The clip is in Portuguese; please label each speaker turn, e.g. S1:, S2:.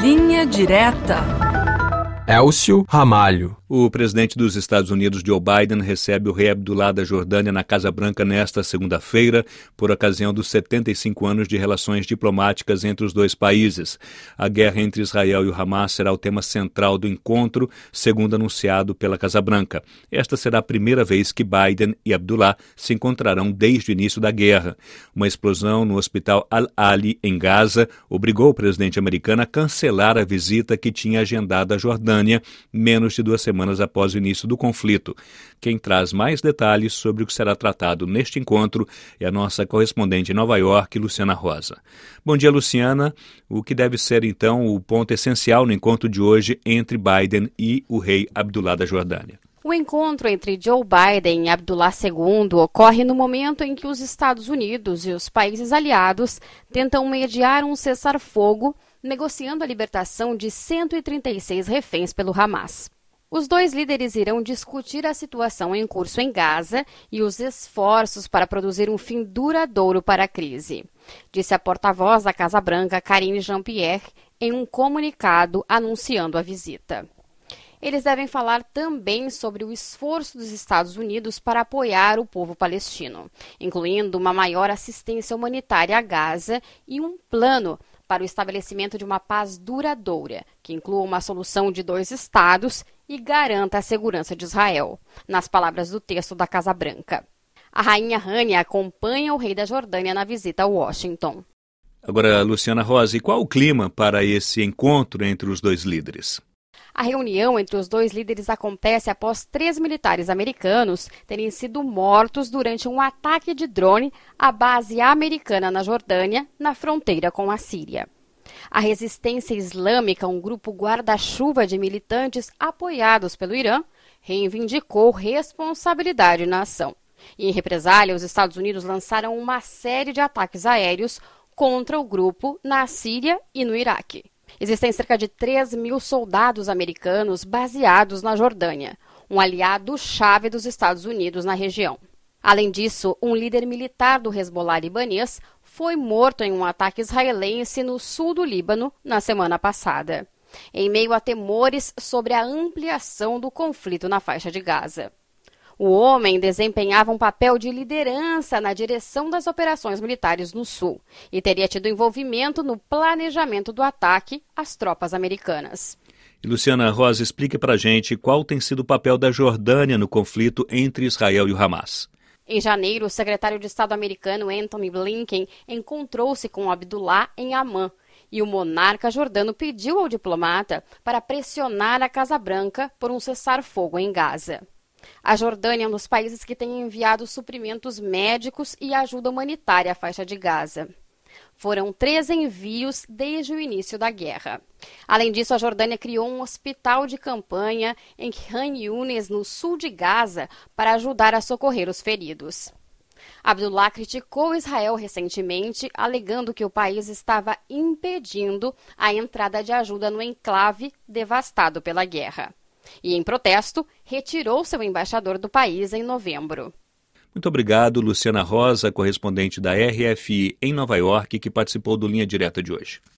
S1: Linha Direta.
S2: Elcio Ramalho.
S3: O presidente dos Estados Unidos, Joe Biden, recebe o rei Abdullah da Jordânia na Casa Branca nesta segunda-feira, por ocasião dos 75 anos de relações diplomáticas entre os dois países. A guerra entre Israel e o Hamas será o tema central do encontro, segundo anunciado pela Casa Branca. Esta será a primeira vez que Biden e Abdullah se encontrarão desde o início da guerra. Uma explosão no hospital Al-Ali, em Gaza, obrigou o presidente americano a cancelar a visita que tinha agendado à Jordânia menos de duas semanas semanas após o início do conflito. Quem traz mais detalhes sobre o que será tratado neste encontro é a nossa correspondente em Nova York, Luciana Rosa. Bom dia, Luciana. O que deve ser, então, o ponto essencial no encontro de hoje entre Biden e o rei Abdullah da Jordânia?
S4: O encontro entre Joe Biden e Abdullah II ocorre no momento em que os Estados Unidos e os países aliados tentam mediar um cessar-fogo, negociando a libertação de 136 reféns pelo Hamas. Os dois líderes irão discutir a situação em curso em Gaza e os esforços para produzir um fim duradouro para a crise, disse a porta-voz da Casa Branca, Karine Jean-Pierre, em um comunicado anunciando a visita. Eles devem falar também sobre o esforço dos Estados Unidos para apoiar o povo palestino, incluindo uma maior assistência humanitária a Gaza e um plano para o estabelecimento de uma paz duradoura, que inclua uma solução de dois estados e garanta a segurança de Israel, nas palavras do texto da Casa Branca. A rainha Rania acompanha o rei da Jordânia na visita a Washington.
S3: Agora, Luciana Rosa, e qual o clima para esse encontro entre os dois líderes?
S4: A reunião entre os dois líderes acontece após três militares americanos terem sido mortos durante um ataque de drone à base americana na Jordânia, na fronteira com a Síria. A resistência islâmica, um grupo guarda-chuva de militantes apoiados pelo Irã, reivindicou responsabilidade na ação. E, em represália, os Estados Unidos lançaram uma série de ataques aéreos contra o grupo na Síria e no Iraque. Existem cerca de 3 mil soldados americanos baseados na Jordânia, um aliado-chave dos Estados Unidos na região. Além disso, um líder militar do Hezbollah libanês foi morto em um ataque israelense no sul do Líbano na semana passada, em meio a temores sobre a ampliação do conflito na faixa de Gaza. O homem desempenhava um papel de liderança na direção das operações militares no Sul e teria tido envolvimento no planejamento do ataque às tropas americanas.
S3: E Luciana Rosa, explique para a gente qual tem sido o papel da Jordânia no conflito entre Israel e o Hamas.
S4: Em janeiro, o secretário de Estado americano Anthony Blinken encontrou-se com Abdullah em Amman e o monarca jordano pediu ao diplomata para pressionar a Casa Branca por um cessar-fogo em Gaza. A Jordânia é um dos países que tem enviado suprimentos médicos e ajuda humanitária à faixa de Gaza. Foram três envios desde o início da guerra. Além disso, a Jordânia criou um hospital de campanha em Khan Yunis, no sul de Gaza, para ajudar a socorrer os feridos. Abdullah criticou Israel recentemente, alegando que o país estava impedindo a entrada de ajuda no enclave devastado pela guerra e, em protesto, retirou seu embaixador do país em novembro.
S3: Muito obrigado, Luciana Rosa, correspondente da RFI em Nova York, que participou do Linha Direta de hoje.